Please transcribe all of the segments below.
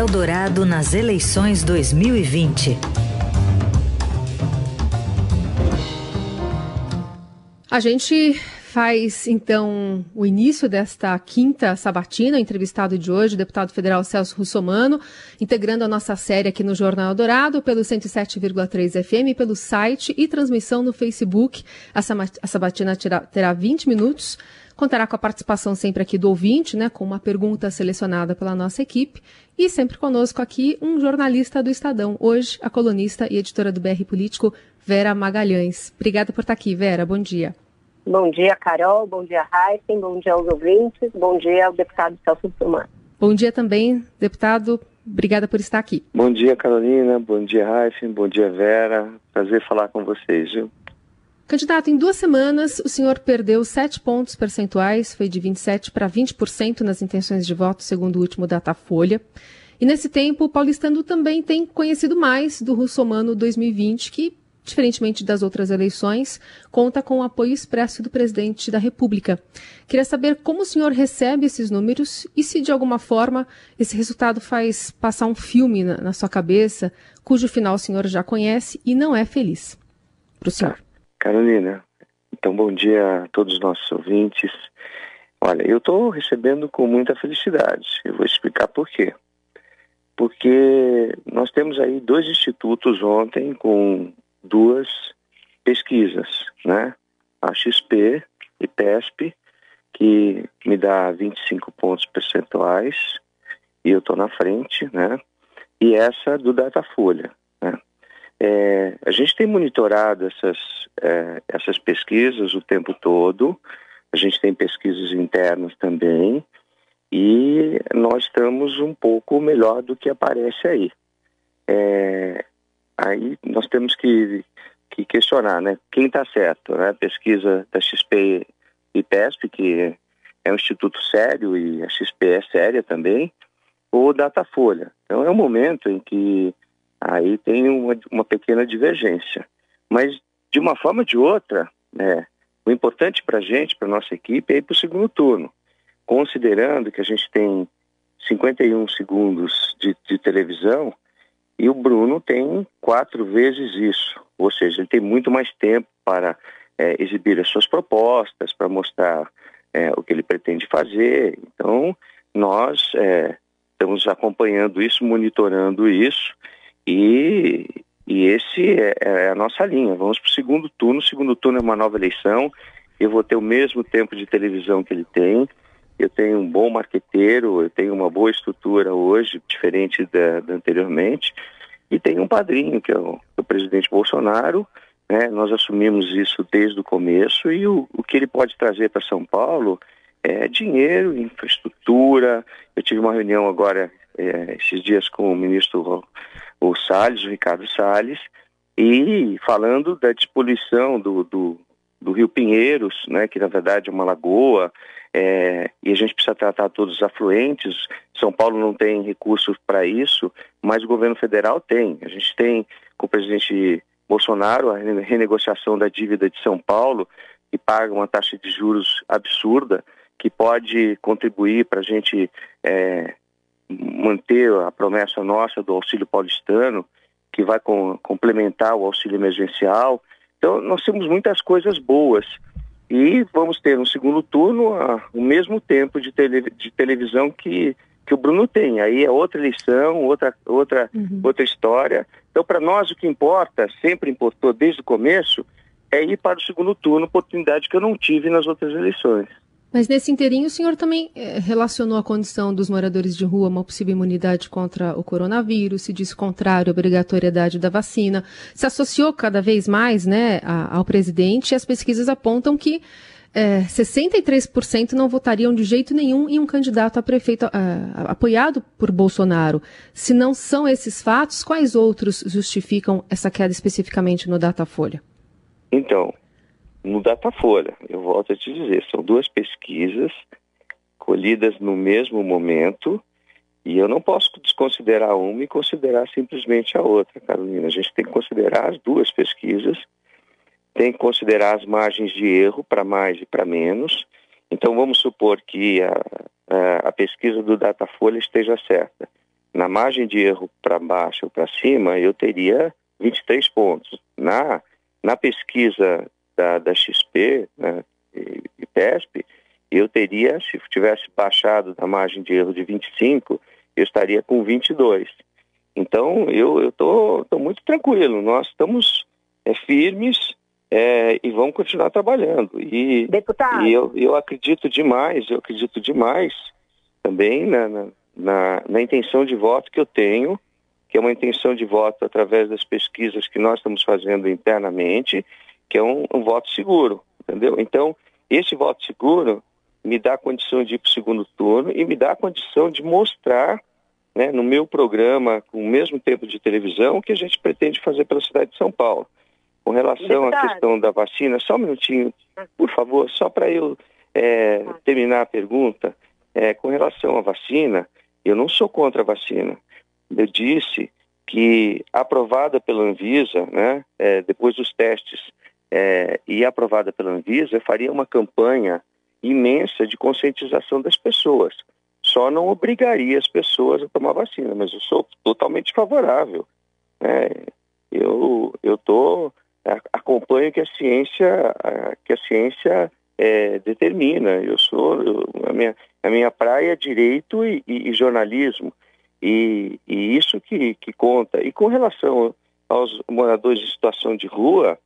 Eldorado nas eleições 2020. A gente faz então o início desta quinta sabatina, o entrevistado de hoje, o deputado federal Celso Russomano, integrando a nossa série aqui no Jornal Dourado, pelo 107,3 FM, pelo site e transmissão no Facebook. A sabatina terá 20 minutos. Contará com a participação sempre aqui do ouvinte, né, com uma pergunta selecionada pela nossa equipe. E sempre conosco aqui um jornalista do Estadão, hoje a colunista e editora do BR Político, Vera Magalhães. Obrigada por estar aqui, Vera. Bom dia. Bom dia, Carol. Bom dia, Heisen. Bom dia aos ouvintes. Bom dia ao deputado Celso Sumar. Bom dia também, deputado. Obrigada por estar aqui. Bom dia, Carolina. Bom dia, Heisen. Bom dia, Vera. Prazer falar com vocês, viu? Candidato, em duas semanas o senhor perdeu sete pontos percentuais, foi de 27% para 20% nas intenções de voto, segundo o último Datafolha. E nesse tempo, o paulistano também tem conhecido mais do Russomano 2020, que diferentemente das outras eleições, conta com o apoio expresso do presidente da República. Queria saber como o senhor recebe esses números e se, de alguma forma, esse resultado faz passar um filme na, na sua cabeça, cujo final o senhor já conhece e não é feliz. Para o senhor. Carolina, então bom dia a todos os nossos ouvintes. Olha, eu estou recebendo com muita felicidade. Eu vou explicar por quê. Porque nós temos aí dois institutos ontem com duas pesquisas, né? A XP e PESP, que me dá 25 pontos percentuais, e eu estou na frente, né? E essa do Datafolha, né? É, a gente tem monitorado essas, é, essas pesquisas o tempo todo, a gente tem pesquisas internas também, e nós estamos um pouco melhor do que aparece aí. É, aí nós temos que, que questionar, né? Quem está certo, né? A pesquisa da XP e PESP, que é um instituto sério e a XP é séria também, ou Datafolha. Então é um momento em que aí tem uma, uma pequena divergência. Mas de uma forma ou de outra, né, o importante para a gente, para nossa equipe, é ir para o segundo turno. Considerando que a gente tem 51 segundos de, de televisão, e o Bruno tem quatro vezes isso, ou seja, ele tem muito mais tempo para é, exibir as suas propostas, para mostrar é, o que ele pretende fazer. Então, nós é, estamos acompanhando isso, monitorando isso, e, e esse é, é a nossa linha. Vamos para o segundo turno. O segundo turno é uma nova eleição. Eu vou ter o mesmo tempo de televisão que ele tem eu tenho um bom marqueteiro, eu tenho uma boa estrutura hoje, diferente da, da anteriormente, e tenho um padrinho, que é o, o presidente Bolsonaro, né? nós assumimos isso desde o começo, e o, o que ele pode trazer para São Paulo é dinheiro, infraestrutura. Eu tive uma reunião agora, é, esses dias, com o ministro o Salles, o Ricardo Salles, e falando da despoluição do, do, do Rio Pinheiros, né, que na verdade é uma lagoa, é, e a gente precisa tratar todos os afluentes. São Paulo não tem recursos para isso, mas o governo federal tem. A gente tem com o presidente Bolsonaro a renegociação da dívida de São Paulo, que paga uma taxa de juros absurda, que pode contribuir para a gente é, manter a promessa nossa do auxílio paulistano, que vai com, complementar o auxílio emergencial. Então, nós temos muitas coisas boas e vamos ter no segundo turno a, o mesmo tempo de, tele, de televisão que, que o Bruno tem. Aí é outra eleição, outra, outra, uhum. outra história. Então, para nós, o que importa, sempre importou desde o começo, é ir para o segundo turno, oportunidade que eu não tive nas outras eleições. Mas nesse inteirinho o senhor também eh, relacionou a condição dos moradores de rua a uma possível imunidade contra o coronavírus, se disse contrário à obrigatoriedade da vacina, se associou cada vez mais né, ao presidente e as pesquisas apontam que eh, 63% não votariam de jeito nenhum em um candidato a prefeito apoiado por Bolsonaro. Se não são esses fatos, quais outros justificam essa queda especificamente no Datafolha? Então, no Datafolha. Eu volto a te dizer, são duas pesquisas colhidas no mesmo momento e eu não posso desconsiderar uma e considerar simplesmente a outra, Carolina. A gente tem que considerar as duas pesquisas, tem que considerar as margens de erro para mais e para menos. Então vamos supor que a, a, a pesquisa do Datafolha esteja certa. na margem de erro para baixo ou para cima, eu teria 23 pontos. Na, na pesquisa da, da XP né, e, e PESP, eu teria, se tivesse baixado da margem de erro de 25, eu estaria com 22. Então, eu estou muito tranquilo. Nós estamos é, firmes é, e vamos continuar trabalhando. E, Deputado. e eu, eu acredito demais, eu acredito demais também na, na, na, na intenção de voto que eu tenho, que é uma intenção de voto através das pesquisas que nós estamos fazendo internamente, que é um, um voto seguro, entendeu? Então, esse voto seguro me dá a condição de ir para o segundo turno e me dá a condição de mostrar né, no meu programa, com o mesmo tempo de televisão, o que a gente pretende fazer pela cidade de São Paulo. Com relação à questão da vacina, só um minutinho, por favor, só para eu é, terminar a pergunta. É, com relação à vacina, eu não sou contra a vacina. Eu disse que aprovada pela Anvisa, né, é, depois dos testes, é, e aprovada pela Anvisa, faria uma campanha imensa de conscientização das pessoas. Só não obrigaria as pessoas a tomar vacina, mas eu sou totalmente favorável. Né? Eu eu tô acompanho que a ciência que a ciência é, determina. Eu sou eu, a minha a minha praia é direito e, e, e jornalismo e, e, isso que, que conta. E com relação aos moradores de situação de rua,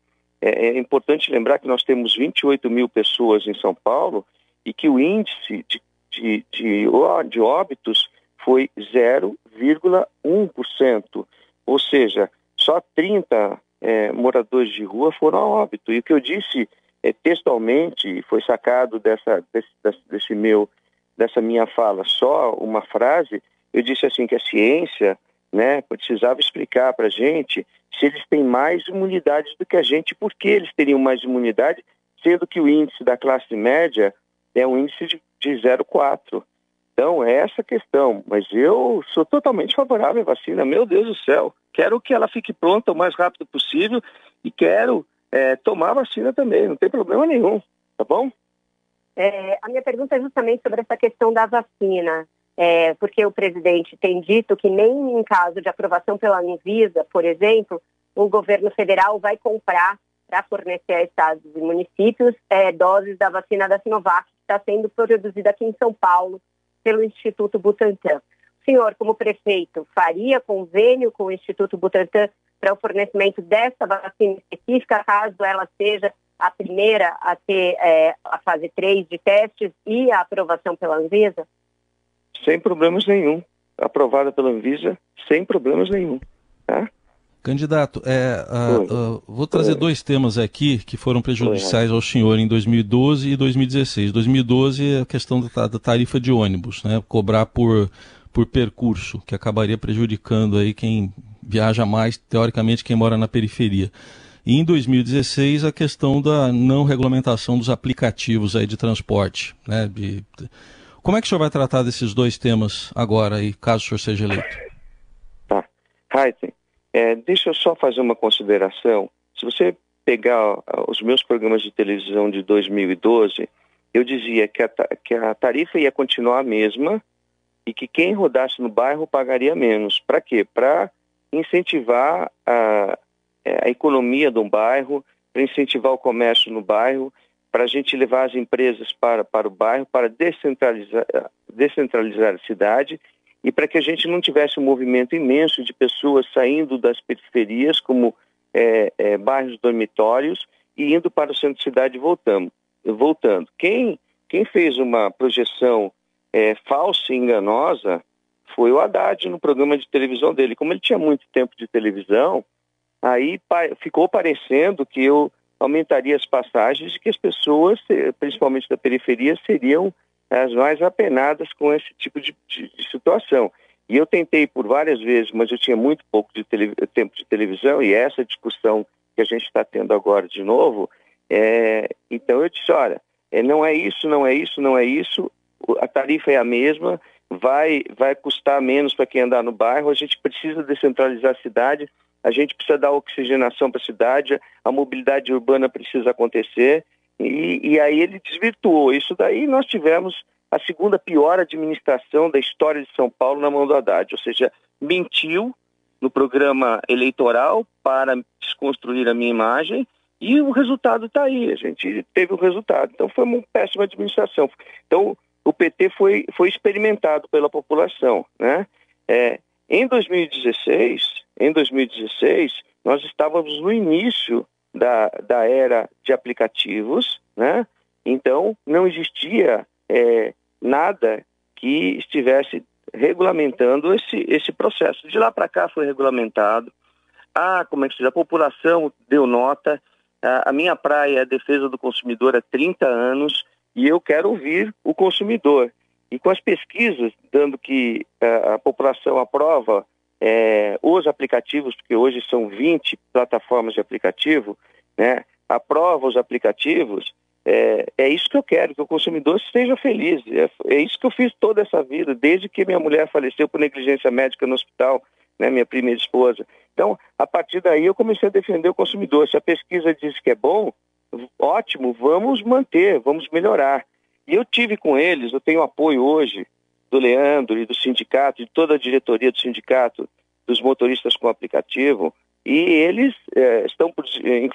é, é importante lembrar que nós temos 28 mil pessoas em São Paulo e que o índice de, de, de, de óbitos foi 0,1%. Ou seja, só 30 é, moradores de rua foram a óbito. E o que eu disse é, textualmente, foi sacado dessa, desse, desse meu, dessa minha fala, só uma frase, eu disse assim que a ciência né, precisava explicar para a gente se eles têm mais imunidade do que a gente, por que eles teriam mais imunidade, sendo que o índice da classe média é um índice de, de 0,4. Então, é essa questão. Mas eu sou totalmente favorável à vacina, meu Deus do céu. Quero que ela fique pronta o mais rápido possível e quero é, tomar a vacina também, não tem problema nenhum, tá bom? É, a minha pergunta é justamente sobre essa questão da vacina, é, porque o presidente tem dito que nem em caso de aprovação pela Anvisa, por exemplo, o governo federal vai comprar para fornecer a estados e municípios é, doses da vacina da Sinovac, que está sendo produzida aqui em São Paulo pelo Instituto Butantan. O senhor, como prefeito, faria convênio com o Instituto Butantan para o fornecimento dessa vacina específica, caso ela seja a primeira a ter é, a fase 3 de testes e a aprovação pela Anvisa? Sem problemas nenhum. Aprovada pela Anvisa, sem problemas nenhum. Tá? Candidato, é, vou trazer Oi. dois temas aqui que foram prejudiciais Oi. ao senhor em 2012 e 2016. 2012 é a questão da, da tarifa de ônibus, né? cobrar por, por percurso, que acabaria prejudicando aí quem viaja mais, teoricamente, quem mora na periferia. E em 2016, a questão da não regulamentação dos aplicativos aí de transporte. Né, de... Como é que o senhor vai tratar desses dois temas agora, aí, caso o senhor seja eleito? Tá. Heisen, é, deixa eu só fazer uma consideração. Se você pegar os meus programas de televisão de 2012, eu dizia que a, que a tarifa ia continuar a mesma e que quem rodasse no bairro pagaria menos. Para quê? Para incentivar a, é, a economia um bairro, para incentivar o comércio no bairro, para a gente levar as empresas para, para o bairro, para descentralizar, descentralizar a cidade e para que a gente não tivesse um movimento imenso de pessoas saindo das periferias, como é, é, bairros dormitórios, e indo para o centro de cidade voltando. voltando. Quem, quem fez uma projeção é, falsa e enganosa foi o Haddad no programa de televisão dele. Como ele tinha muito tempo de televisão, aí ficou parecendo que eu aumentaria as passagens e que as pessoas, principalmente da periferia, seriam as mais apenadas com esse tipo de, de, de situação. E eu tentei por várias vezes, mas eu tinha muito pouco de tempo de televisão e essa discussão que a gente está tendo agora de novo, é, então eu disse, olha, é, não é isso, não é isso, não é isso, a tarifa é a mesma, vai, vai custar menos para quem andar no bairro, a gente precisa descentralizar a cidade, a gente precisa dar oxigenação para a cidade, a mobilidade urbana precisa acontecer, e, e, aí ele desvirtuou isso daí nós tivemos a segunda pior administração da história de São Paulo na mão do Haddad, ou seja, mentiu no programa eleitoral para desconstruir a minha imagem e o resultado está aí, a gente teve o resultado. Então foi uma péssima administração. Então o PT foi, foi experimentado pela população, né? É, em 2016, em 2016, nós estávamos no início da, da era de aplicativos, né? Então, não existia é, nada que estivesse regulamentando esse, esse processo. De lá para cá foi regulamentado. Ah, como é que se diz? A população deu nota. a minha praia é a defesa do consumidor há 30 anos e eu quero ouvir o consumidor. E com as pesquisas dando que a, a população aprova é, os aplicativos, porque hoje são 20 plataformas de aplicativo, né, aprova os aplicativos, é, é, isso que eu quero, que o consumidor esteja feliz. É, é, isso que eu fiz toda essa vida, desde que minha mulher faleceu por negligência médica no hospital, né, minha primeira esposa. Então, a partir daí eu comecei a defender o consumidor. Se a pesquisa diz que é bom, ótimo, vamos manter, vamos melhorar. E eu tive com eles, eu tenho apoio hoje do Leandro e do sindicato, de toda a diretoria do sindicato, dos motoristas com aplicativo, e eles é, estão,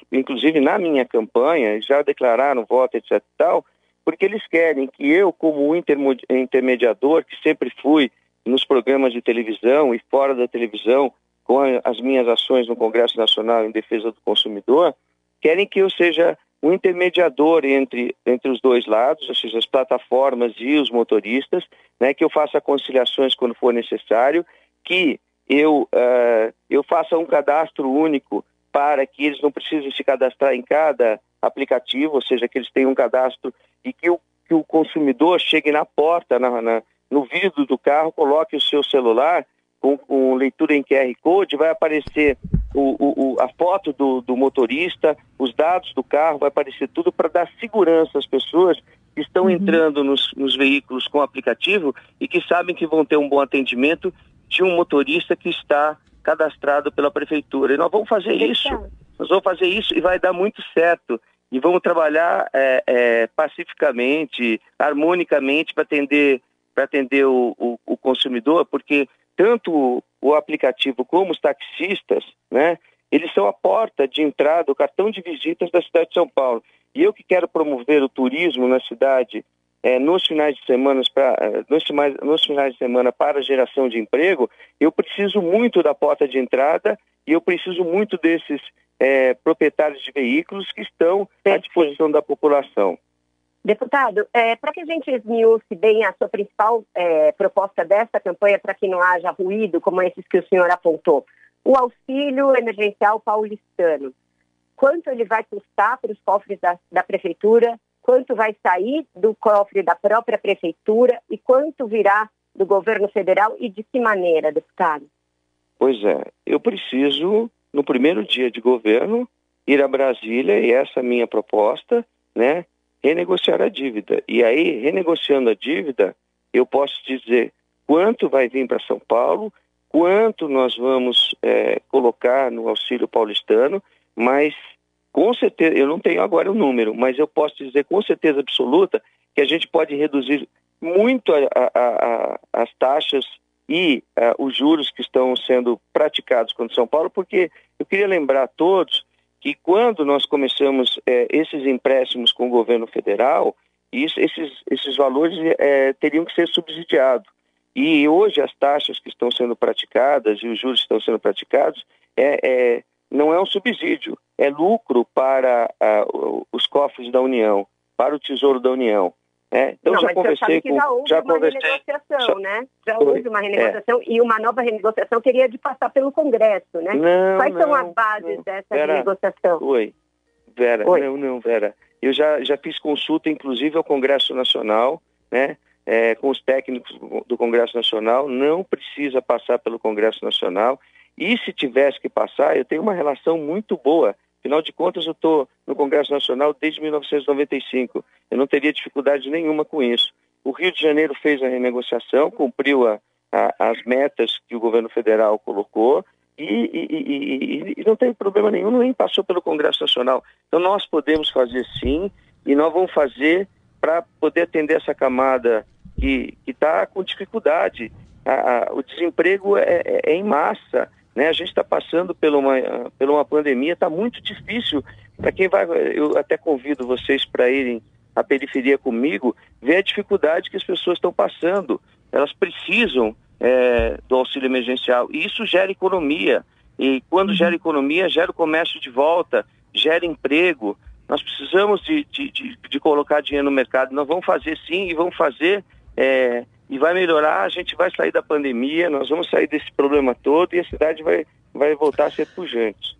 inclusive na minha campanha, já declararam voto, etc. tal, porque eles querem que eu, como intermediador, que sempre fui nos programas de televisão e fora da televisão, com as minhas ações no Congresso Nacional em defesa do consumidor, querem que eu seja um intermediador entre, entre os dois lados, ou seja, as plataformas e os motoristas, né, que eu faça conciliações quando for necessário, que eu, uh, eu faça um cadastro único para que eles não precisem se cadastrar em cada aplicativo, ou seja, que eles tenham um cadastro e que o, que o consumidor chegue na porta, na, na, no vidro do carro, coloque o seu celular com, com leitura em QR Code, vai aparecer o, o, a foto do, do, motorista, os dados do carro, vai aparecer tudo para dar segurança às pessoas que estão uhum. entrando nos, nos, veículos com aplicativo e que sabem que vão ter um bom atendimento de um motorista que está cadastrado pela prefeitura. E nós vamos fazer isso, nós vamos fazer isso e vai dar muito certo. E vamos trabalhar é, é, pacificamente, harmonicamente para atender, atender o, o, o consumidor, porque tanto o aplicativo como os taxistas, né, eles são a porta de entrada, o cartão de visitas da cidade de São Paulo. E eu que quero promover o turismo na cidade é, nos finais de semana para nos, nos finais de semana para geração de emprego, eu preciso muito da porta de entrada e eu preciso muito desses é, proprietários de veículos que estão à disposição da população. Deputado, é, para que a gente esmiuce bem a sua principal é, proposta dessa campanha, para que não haja ruído, como esses que o senhor apontou, o auxílio emergencial paulistano, quanto ele vai custar para os cofres da, da prefeitura, quanto vai sair do cofre da própria prefeitura e quanto virá do governo federal e de que maneira, deputado? Pois é, eu preciso, no primeiro dia de governo, ir a Brasília e essa minha proposta, né? Renegociar a dívida. E aí, renegociando a dívida, eu posso dizer quanto vai vir para São Paulo, quanto nós vamos é, colocar no auxílio paulistano, mas com certeza, eu não tenho agora o número, mas eu posso dizer com certeza absoluta que a gente pode reduzir muito a, a, a, as taxas e é, os juros que estão sendo praticados contra São Paulo, porque eu queria lembrar a todos que quando nós começamos é, esses empréstimos com o governo federal, isso, esses, esses valores é, teriam que ser subsidiados. E hoje as taxas que estão sendo praticadas e os juros que estão sendo praticados é, é não é um subsídio, é lucro para uh, os cofres da União, para o Tesouro da União. É, então não, já conversei com. Já houve já uma conversei, renegociação, só, né? Já houve uma renegociação é. e uma nova renegociação teria de passar pelo Congresso, né? Não, Quais não, são as bases não. dessa Vera, renegociação? Oi, Vera, Oi. não, não, Vera. Eu já, já fiz consulta, inclusive, ao Congresso Nacional, né? É, com os técnicos do Congresso Nacional, não precisa passar pelo Congresso Nacional. E se tivesse que passar, eu tenho uma relação muito boa Afinal de contas, eu estou no Congresso Nacional desde 1995. Eu não teria dificuldade nenhuma com isso. O Rio de Janeiro fez a renegociação, cumpriu a, a, as metas que o governo federal colocou e, e, e, e, não teve problema nenhum, nem passou pelo Congresso Nacional. Então, nós podemos fazer sim e nós vamos fazer para poder atender essa camada que está com dificuldade. A, a, o desemprego é, é, é, em massa. Né? A gente está passando por uma, por uma pandemia, está muito difícil. Para quem vai, eu até convido vocês para irem à periferia comigo, ver a dificuldade que as pessoas estão passando. Elas precisam é, do auxílio emergencial. E isso gera economia. E quando gera economia, gera o comércio de volta, gera emprego. Nós precisamos de, de, de, de colocar dinheiro no mercado. Nós vamos fazer sim e vamos fazer é, e vai melhorar. A gente vai sair da pandemia, nós vamos sair desse problema todo e a cidade vai, vai voltar a ser pujante.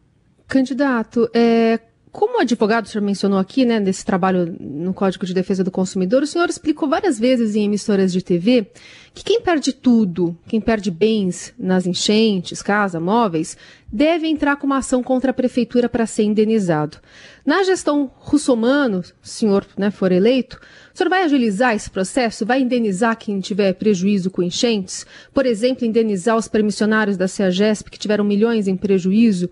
Candidato, é, como advogado, o senhor mencionou aqui, né, nesse trabalho no Código de Defesa do Consumidor, o senhor explicou várias vezes em emissoras de TV que quem perde tudo, quem perde bens nas enchentes, casa, móveis, deve entrar com uma ação contra a prefeitura para ser indenizado. Na gestão russomano, o senhor né, for eleito, o senhor vai agilizar esse processo? Vai indenizar quem tiver prejuízo com enchentes? Por exemplo, indenizar os permissionários da CEAGESP que tiveram milhões em prejuízo?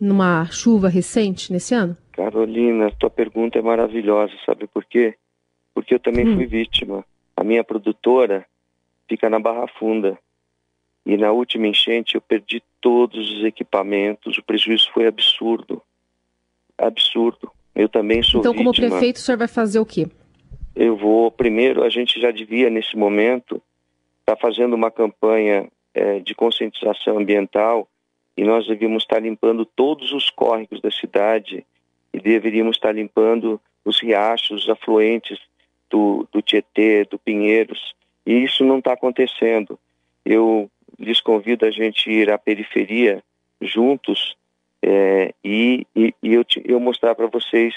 Numa chuva recente nesse ano? Carolina, tua pergunta é maravilhosa, sabe por quê? Porque eu também hum. fui vítima. A minha produtora fica na Barra Funda. E na última enchente eu perdi todos os equipamentos, o prejuízo foi absurdo. Absurdo. Eu também sou Então, vítima. como prefeito, o senhor vai fazer o quê? Eu vou, primeiro, a gente já devia, nesse momento, estar tá fazendo uma campanha é, de conscientização ambiental e nós devíamos estar limpando todos os córregos da cidade e deveríamos estar limpando os riachos, os afluentes do, do Tietê, do Pinheiros, e isso não está acontecendo. Eu lhes convido a gente ir à periferia juntos é, e, e, e, eu, eu mostrar para vocês,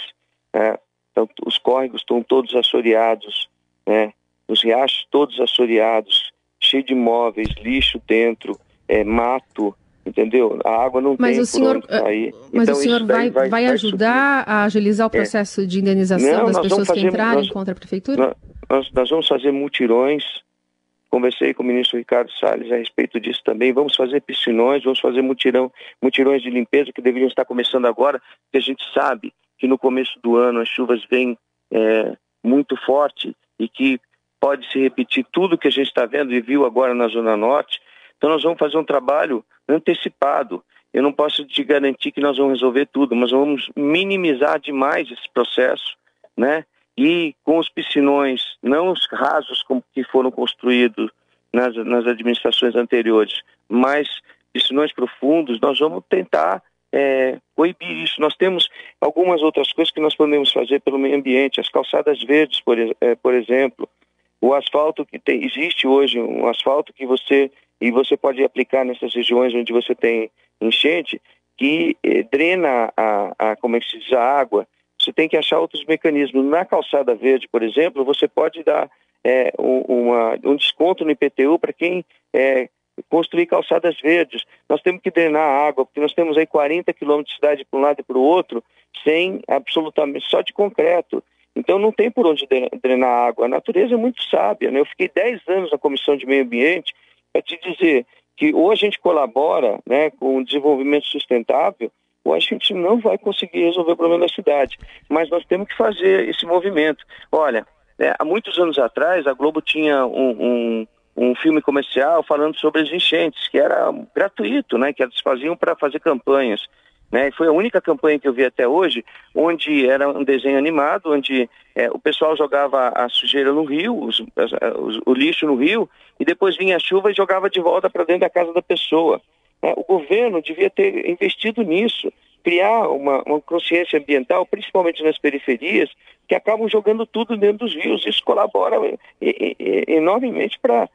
é, então, os córregos estão todos assoreados, né, os riachos todos assoreados, cheio de móveis, lixo dentro, é, mato, entendeu? A água não mas tem o senhor, sair. Mas então, o senhor vai, vai, vai, ajudar a agilizar o é. processo é. de indenização não, das pessoas fazer, que entrarem nós, contra a prefeitura? Nós, nós, vamos fazer mutirões. Conversei com o ministro Ricardo Salles a respeito disso também. Vamos fazer piscinões, vamos fazer mutirão, mutirões de limpeza que deveriam estar começando agora, porque a gente sabe que no começo do ano as chuvas vêm é, muito forte e que pode se repetir tudo que a gente está vendo e viu agora na Zona Norte. Então nós vamos fazer um trabalho antecipado. Eu não posso te garantir que nós vamos resolver tudo, mas vamos minimizar demais esse processo, né? E com os piscinões, não os rasos como que foram construídos nas, nas administrações anteriores, mas piscinões profundos, nós vamos tentar é, coibir isso. Nós temos algumas outras coisas que nós podemos fazer pelo meio ambiente, as calçadas verdes, por, é, por exemplo, o asfalto que tem, existe hoje um asfalto que você e você pode aplicar nessas regiões onde você tem enchente, que eh, drena a, a, como é que se diz, a água. Você tem que achar outros mecanismos. Na calçada verde, por exemplo, você pode dar é, uma, um desconto no IPTU para quem é, construir calçadas verdes. Nós temos que drenar a água, porque nós temos aí 40 quilômetros de cidade para um lado e para o outro, sem absolutamente, só de concreto. Então não tem por onde drenar a água. A natureza é muito sábia. Né? Eu fiquei 10 anos na Comissão de Meio Ambiente é te dizer que ou a gente colabora né, com o desenvolvimento sustentável, ou a gente não vai conseguir resolver o problema da cidade. Mas nós temos que fazer esse movimento. Olha, é, há muitos anos atrás, a Globo tinha um, um, um, filme comercial falando sobre as enchentes, que era gratuito, né, que eles faziam para fazer campanhas. Né? Foi a única campanha que eu vi até hoje, onde era um desenho animado, onde é, o pessoal jogava a sujeira no rio, os, os, o lixo no rio, e depois vinha a chuva e jogava de volta para dentro da casa da pessoa. Né? O governo devia ter investido nisso, criar uma, uma consciência ambiental, principalmente nas periferias, que acabam jogando tudo dentro dos rios. Isso colabora enormemente para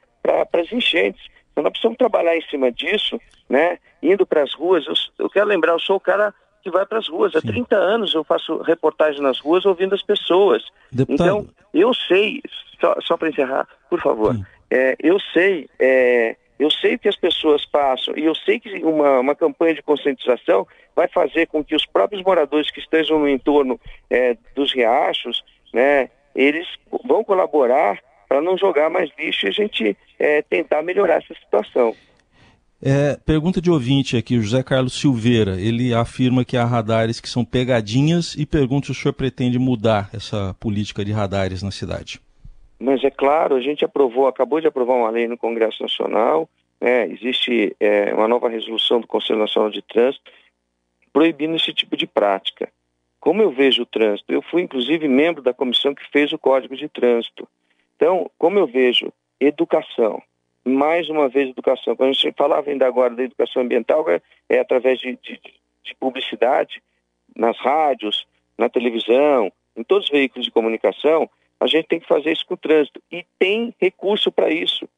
as enchentes. Então nós precisamos trabalhar em cima disso, né? Indo para as ruas. Eu, eu, quero lembrar, eu sou o cara que vai para as ruas. Há 30 anos eu faço reportagem nas ruas ouvindo as pessoas. Deputado. Então, eu sei, só, só para encerrar, por favor, é, eu sei, é, eu sei que as pessoas passam, e eu sei que uma, uma campanha de conscientização vai fazer com que os próprios moradores que estejam no entorno é, dos riachos, né, eles vão colaborar para não jogar mais lixo e a gente é, tentar melhorar essa situação. É, pergunta de ouvinte aqui, o José Carlos Silveira. Ele afirma que há radares que são pegadinhas e pergunta se o senhor pretende mudar essa política de radares na cidade. mas é claro, a gente aprovou, acabou de aprovar uma lei no Congresso Nacional, né, existe é, uma nova resolução do Conselho Nacional de Trânsito proibindo esse tipo de prática. Como eu vejo o trânsito? Eu fui, inclusive, membro da comissão que fez o Código de Trânsito. Então, como eu vejo educação, mais uma vez educação, quando a gente falava ainda agora da educação ambiental, é, é através de, de, de publicidade, nas rádios, na televisão, em todos os veículos de comunicação, a gente tem que fazer isso com o trânsito. E tem recurso para isso,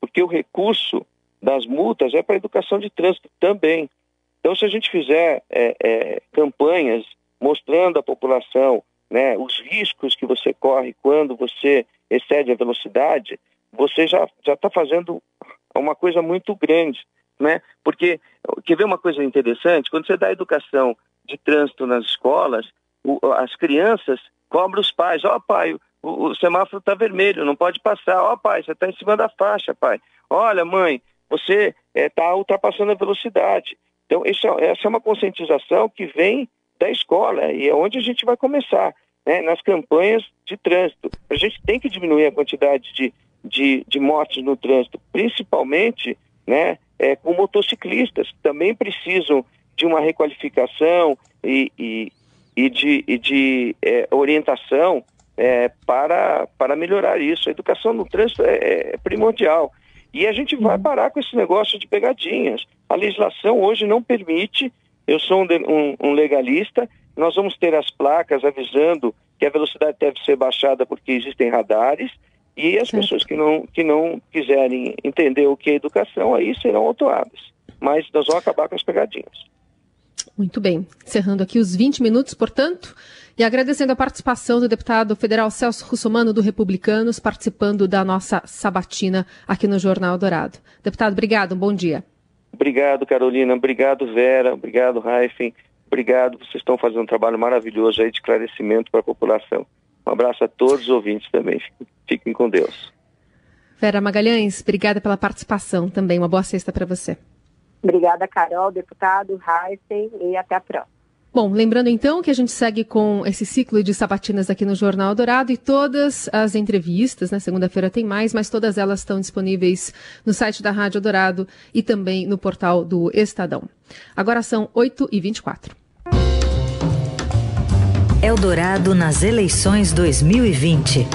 porque o recurso das multas é para a educação de trânsito também. Então, se a gente fizer é, é, campanhas mostrando à população né, os riscos que você corre quando você excede a velocidade, você já está fazendo uma coisa muito grande. Né? Porque, quer ver uma coisa interessante? Quando você dá educação de trânsito nas escolas, o, as crianças cobram os pais. Ó, oh, pai, o, o semáforo está vermelho, não pode passar. Ó, oh, pai, você está em cima da faixa, pai. Olha, mãe, você está eh, é, ultrapassando a velocidade. Então, isso, essa é uma conscientização que vem da escola e é onde a gente vai começar, né, nas campanhas de trânsito. A gente tem que diminuir a quantidade de, de, de mortes no trânsito, principalmente né, é, com motociclistas, que também precisam de uma requalificação e, e, e de, e de é, orientação é, para, para melhorar isso. A educação no trânsito é, é primordial. E a gente vai parar com esse negócio de pegadinhas. A legislação hoje não permite, eu sou um, um, um legalista, nós vamos ter as placas avisando que a velocidade deve ser baixada porque existem radares, e as certo. pessoas que não, que não quiserem entender o que é educação, aí serão autuadas. Mas nós vamos acabar com as pegadinhas. Muito bem. Encerrando aqui os 20 minutos, portanto, e agradecendo a participação do deputado federal Celso Russomano, do Republicanos, participando da nossa sabatina aqui no Jornal Dourado. Deputado, obrigado, um bom dia. Obrigado, Carolina. Obrigado, Vera. Obrigado, Raifen. Obrigado. Vocês estão fazendo um trabalho maravilhoso aí de esclarecimento para a população. Um abraço a todos os ouvintes também. Fiquem com Deus. Vera Magalhães, obrigada pela participação também. Uma boa sexta para você. Obrigada, Carol, deputado, Heisen, e até a próxima. Bom, lembrando então que a gente segue com esse ciclo de sabatinas aqui no Jornal Dourado e todas as entrevistas, né? Segunda-feira tem mais, mas todas elas estão disponíveis no site da Rádio Dourado e também no portal do Estadão. Agora são 8h24. Eldorado nas eleições 2020.